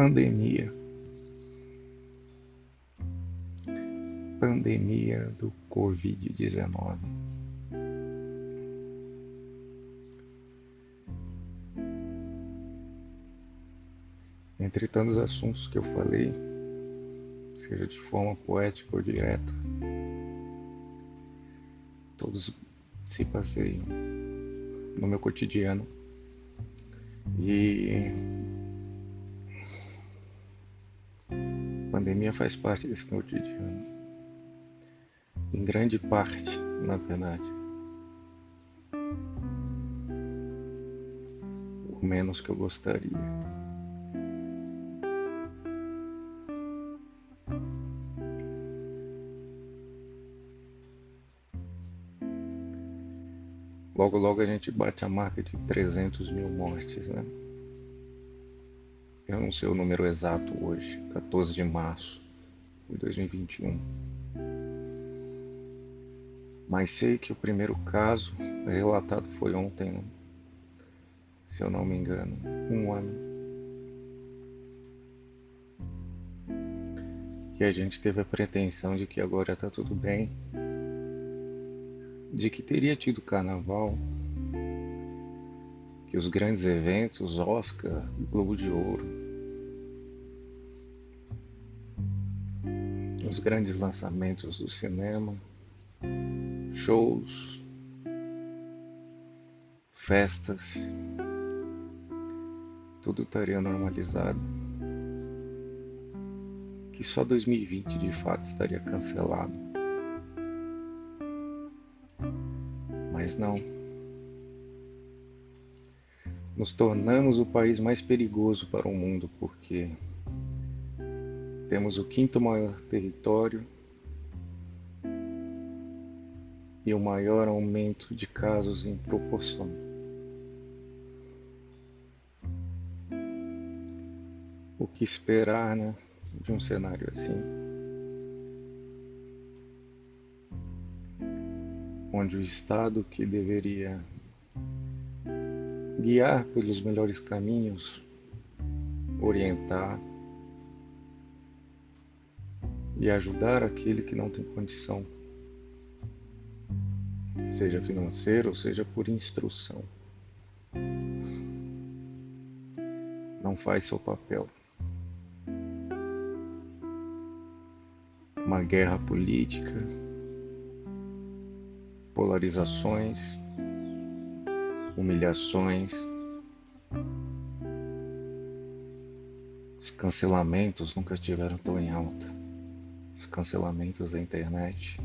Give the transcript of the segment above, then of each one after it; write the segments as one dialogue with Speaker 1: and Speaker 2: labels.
Speaker 1: Pandemia. Pandemia do Covid-19. Entre tantos assuntos que eu falei, seja de forma poética ou direta, todos se passeiam no meu cotidiano. E a pandemia faz parte desse cotidiano. Em grande parte, na verdade. O menos que eu gostaria. Logo, logo a gente bate a marca de 300 mil mortes, né? Eu não sei o número exato hoje, 14 de março de 2021. Mas sei que o primeiro caso relatado foi ontem, se eu não me engano, um ano. E a gente teve a pretensão de que agora está tudo bem de que teria tido carnaval, que os grandes eventos, Oscar, Globo de Ouro, os grandes lançamentos do cinema, shows, festas, tudo estaria normalizado. Que só 2020 de fato estaria cancelado. mas não. Nos tornamos o país mais perigoso para o mundo porque temos o quinto maior território e o maior aumento de casos em proporção. O que esperar né, de um cenário assim? onde o Estado, que deveria guiar pelos melhores caminhos, orientar e ajudar aquele que não tem condição, seja financeiro ou seja por instrução. Não faz seu papel. Uma guerra política polarizações, humilhações, os cancelamentos nunca estiveram tão em alta. Os cancelamentos da internet,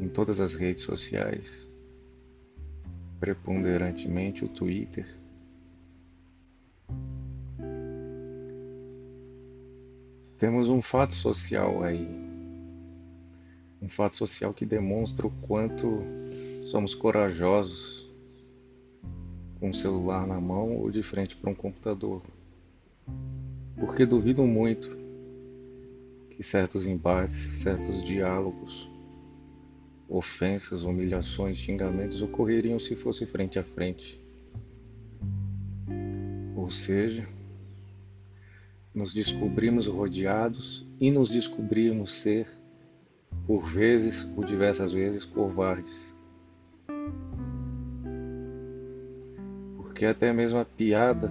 Speaker 1: em todas as redes sociais, preponderantemente o Twitter. Temos um fato social aí um fato social que demonstra o quanto somos corajosos com o celular na mão ou de frente para um computador. Porque duvido muito que certos embates, certos diálogos, ofensas, humilhações, xingamentos ocorreriam se fosse frente a frente. Ou seja, nos descobrimos rodeados e nos descobrimos ser por vezes ou diversas vezes covardes. Porque até mesmo a piada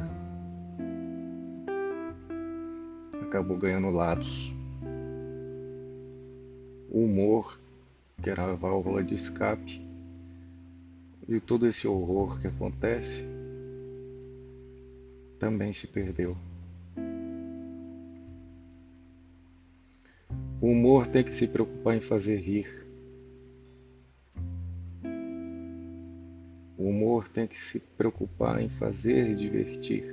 Speaker 1: acabou ganhando lados. O humor, que era a válvula de escape de todo esse horror que acontece, também se perdeu. O humor tem que se preocupar em fazer rir. O humor tem que se preocupar em fazer divertir.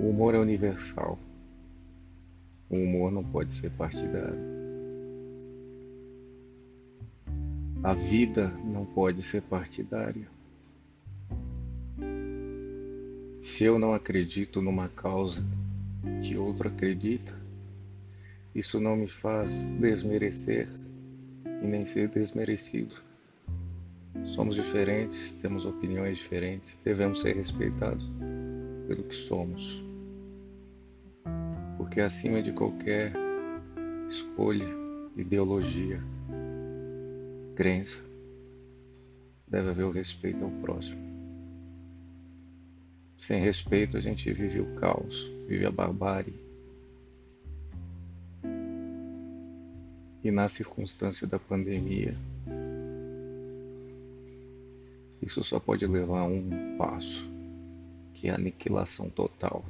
Speaker 1: O humor é universal. O humor não pode ser partidário. A vida não pode ser partidária. Se eu não acredito numa causa, que outro acredita, isso não me faz desmerecer e nem ser desmerecido. Somos diferentes, temos opiniões diferentes, devemos ser respeitados. pelo que somos. Porque acima de qualquer escolha, ideologia, crença, deve haver o respeito ao próximo. Sem respeito, a gente vive o caos, vive a barbárie. E na circunstância da pandemia, isso só pode levar a um passo, que é a aniquilação total.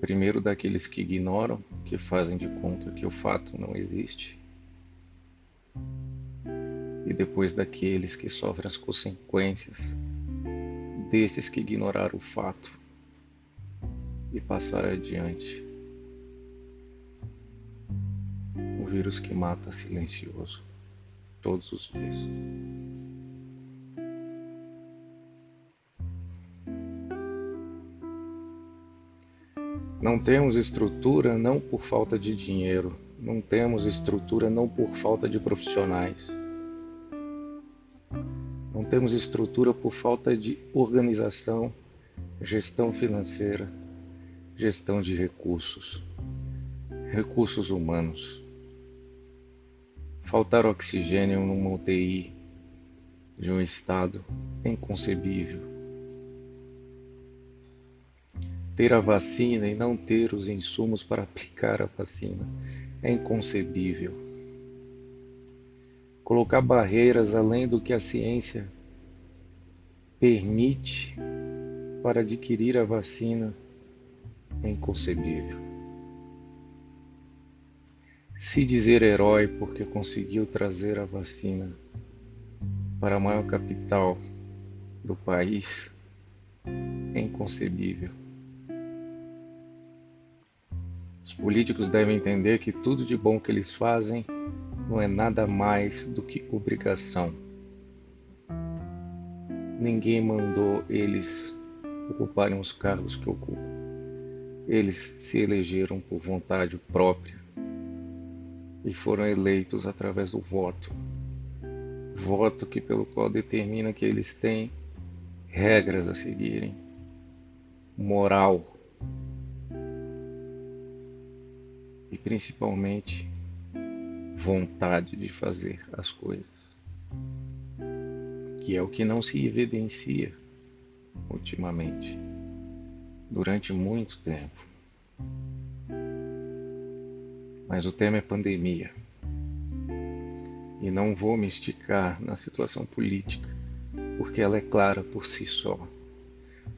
Speaker 1: Primeiro daqueles que ignoram, que fazem de conta que o fato não existe, e depois daqueles que sofrem as consequências desses que ignoraram o fato e passaram adiante. O vírus que mata silencioso todos os dias. Não temos estrutura não por falta de dinheiro, não temos estrutura não por falta de profissionais. Não temos estrutura por falta de organização, gestão financeira, gestão de recursos, recursos humanos. Faltar oxigênio numa UTI de um estado é inconcebível. Ter a vacina e não ter os insumos para aplicar a vacina é inconcebível. Colocar barreiras além do que a ciência permite para adquirir a vacina é inconcebível se dizer herói porque conseguiu trazer a vacina para a maior capital do país é inconcebível. Os políticos devem entender que tudo de bom que eles fazem não é nada mais do que obrigação. Ninguém mandou eles ocuparem os cargos que ocupam. Eles se elegeram por vontade própria e foram eleitos através do voto. Voto que pelo qual determina que eles têm regras a seguirem, moral principalmente vontade de fazer as coisas, que é o que não se evidencia ultimamente, durante muito tempo. Mas o tema é pandemia. E não vou me esticar na situação política, porque ela é clara por si só.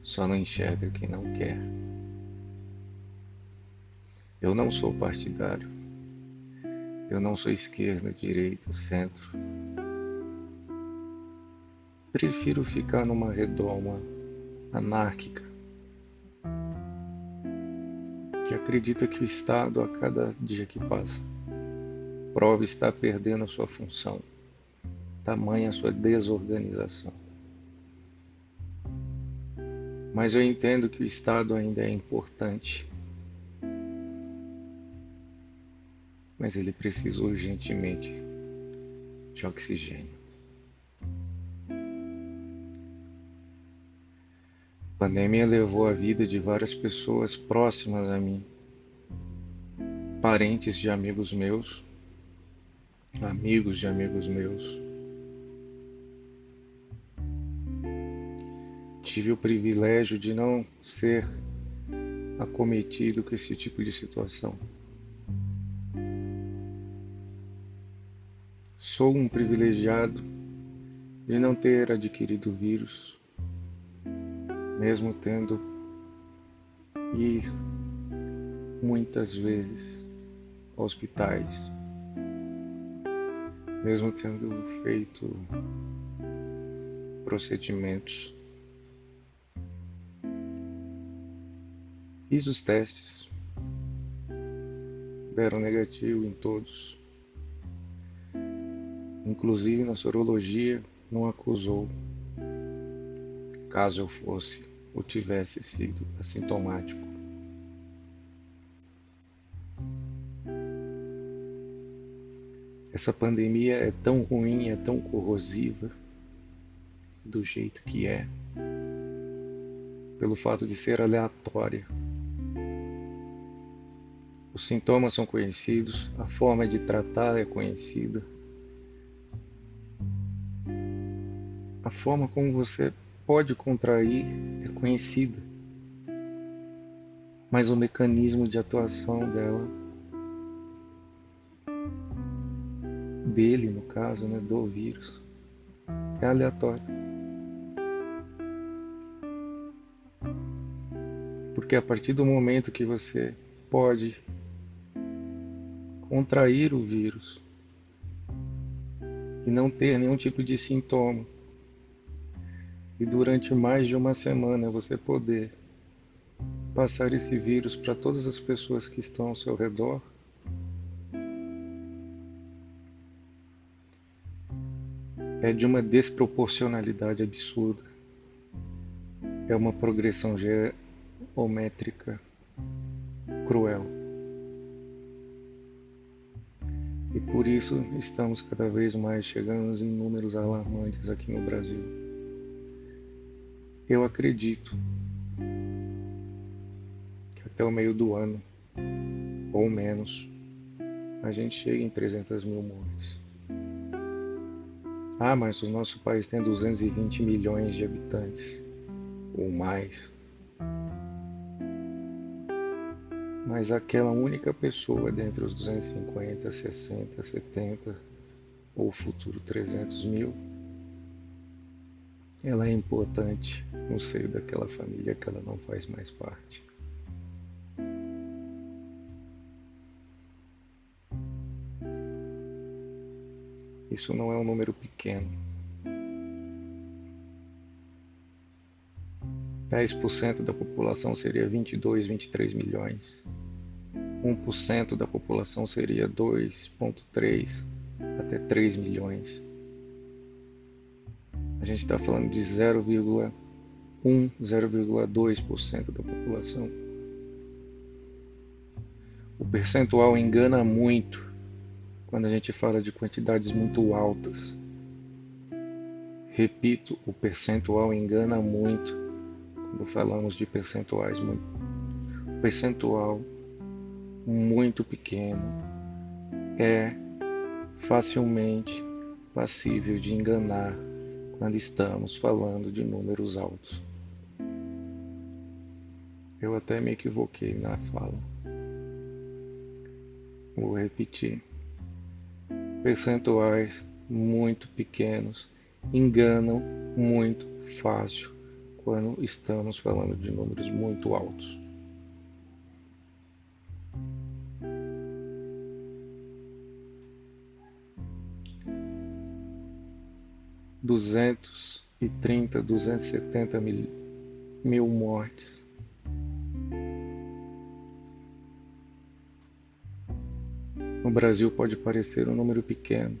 Speaker 1: Só não enxerga quem não quer. Eu não sou partidário. Eu não sou esquerda, direita, centro. Prefiro ficar numa redoma anárquica que acredita que o Estado, a cada dia que passa, prova estar perdendo a sua função, tamanha a sua desorganização. Mas eu entendo que o Estado ainda é importante. Mas ele precisa urgentemente de oxigênio. A pandemia levou a vida de várias pessoas próximas a mim, parentes de amigos meus, amigos de amigos meus. Tive o privilégio de não ser acometido com esse tipo de situação. Sou um privilegiado de não ter adquirido o vírus mesmo tendo ir muitas vezes a hospitais, mesmo tendo feito procedimentos. Fiz os testes, deram negativo em todos. Inclusive na sorologia não acusou caso eu fosse ou tivesse sido assintomático. Essa pandemia é tão ruim, é tão corrosiva, do jeito que é, pelo fato de ser aleatória. Os sintomas são conhecidos, a forma de tratar é conhecida. Forma como você pode contrair é conhecida. Mas o mecanismo de atuação dela, dele no caso, né, do vírus, é aleatório. Porque a partir do momento que você pode contrair o vírus e não ter nenhum tipo de sintoma, e durante mais de uma semana você poder passar esse vírus para todas as pessoas que estão ao seu redor, é de uma desproporcionalidade absurda. É uma progressão geométrica cruel. E por isso estamos cada vez mais chegando em números alarmantes aqui no Brasil. Eu acredito que até o meio do ano, ou menos, a gente chega em 300 mil mortes. Ah, mas o nosso país tem 220 milhões de habitantes, ou mais. mas aquela única pessoa dentre os 250, 60, 70 ou futuro 300 mil, ela é importante no seio daquela família que ela não faz mais parte. Isso não é um número pequeno. 10% da população seria 22, 23 milhões. 1% da população seria 2,3 até 3 milhões. A gente está falando de 0,1, 0,2% da população. O percentual engana muito quando a gente fala de quantidades muito altas. Repito, o percentual engana muito quando falamos de percentuais muito. Percentual muito pequeno é facilmente passível de enganar quando estamos falando de números altos. Eu até me equivoquei na fala. Vou repetir. Percentuais muito pequenos enganam muito fácil quando estamos falando de números muito altos. Duzentos e trinta, duzentos e setenta mil, mil mortes. No Brasil pode parecer um número pequeno,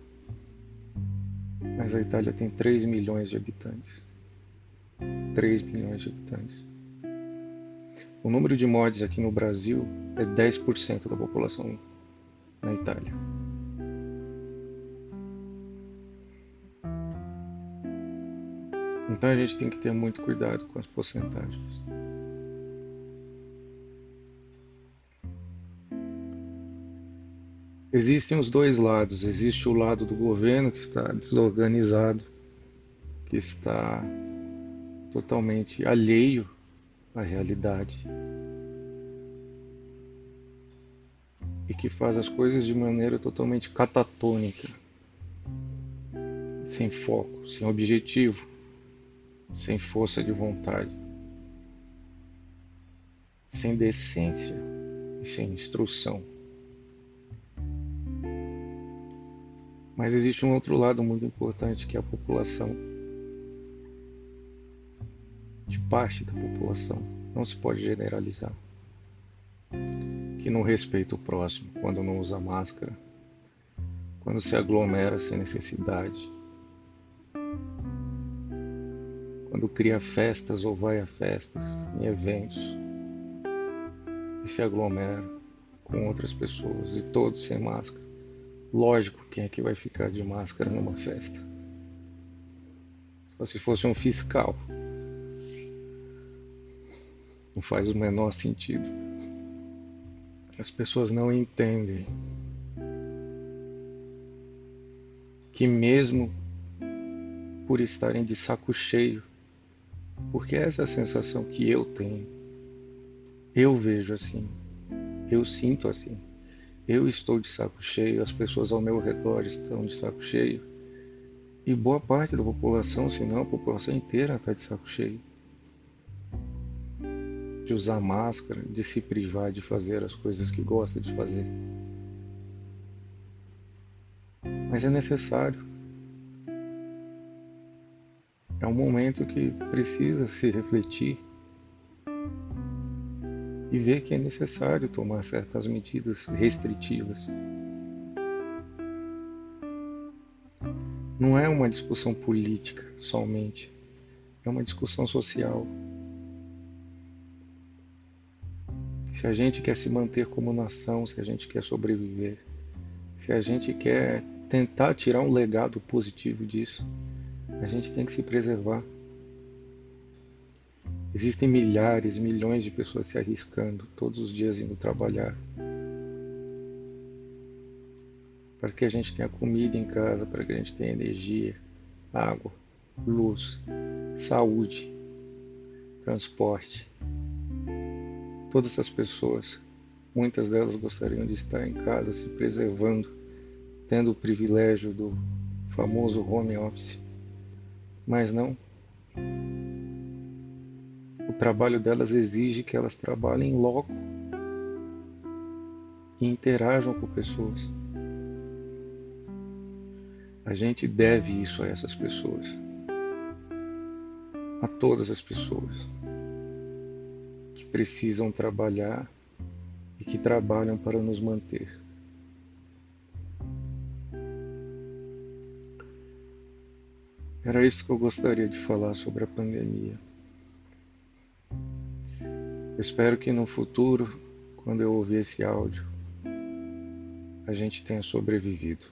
Speaker 1: mas a Itália tem 3 milhões de habitantes. 3 milhões de habitantes. O número de mortes aqui no Brasil é 10% da população na Itália. Então a gente tem que ter muito cuidado com as porcentagens. Existem os dois lados. Existe o lado do governo que está desorganizado, que está totalmente alheio à realidade e que faz as coisas de maneira totalmente catatônica, sem foco, sem objetivo sem força de vontade, sem decência e sem instrução. Mas existe um outro lado muito importante que é a população. De parte da população. Não se pode generalizar. Que não respeita o próximo quando não usa máscara, quando se aglomera sem necessidade, quando cria festas ou vai a festas, em eventos, e se aglomera com outras pessoas e todos sem máscara. Lógico, quem é que vai ficar de máscara numa festa? Só se fosse um fiscal. Não faz o menor sentido. As pessoas não entendem que mesmo por estarem de saco cheio, porque essa é a sensação que eu tenho. Eu vejo assim, eu sinto assim. Eu estou de saco cheio, as pessoas ao meu redor estão de saco cheio. E boa parte da população, se não a população inteira, está de saco cheio. De usar máscara, de se privar de fazer as coisas que gosta de fazer. Mas é necessário. É um momento que precisa se refletir e ver que é necessário tomar certas medidas restritivas. Não é uma discussão política somente, é uma discussão social. Se a gente quer se manter como nação, se a gente quer sobreviver, se a gente quer tentar tirar um legado positivo disso, a gente tem que se preservar. Existem milhares, milhões de pessoas se arriscando todos os dias indo trabalhar. Para que a gente tenha comida em casa, para que a gente tenha energia, água, luz, saúde, transporte. Todas essas pessoas, muitas delas gostariam de estar em casa se preservando tendo o privilégio do famoso home office. Mas não. O trabalho delas exige que elas trabalhem logo e interajam com pessoas. A gente deve isso a essas pessoas. A todas as pessoas que precisam trabalhar e que trabalham para nos manter. Era isso que eu gostaria de falar sobre a pandemia. Eu espero que no futuro, quando eu ouvir esse áudio, a gente tenha sobrevivido.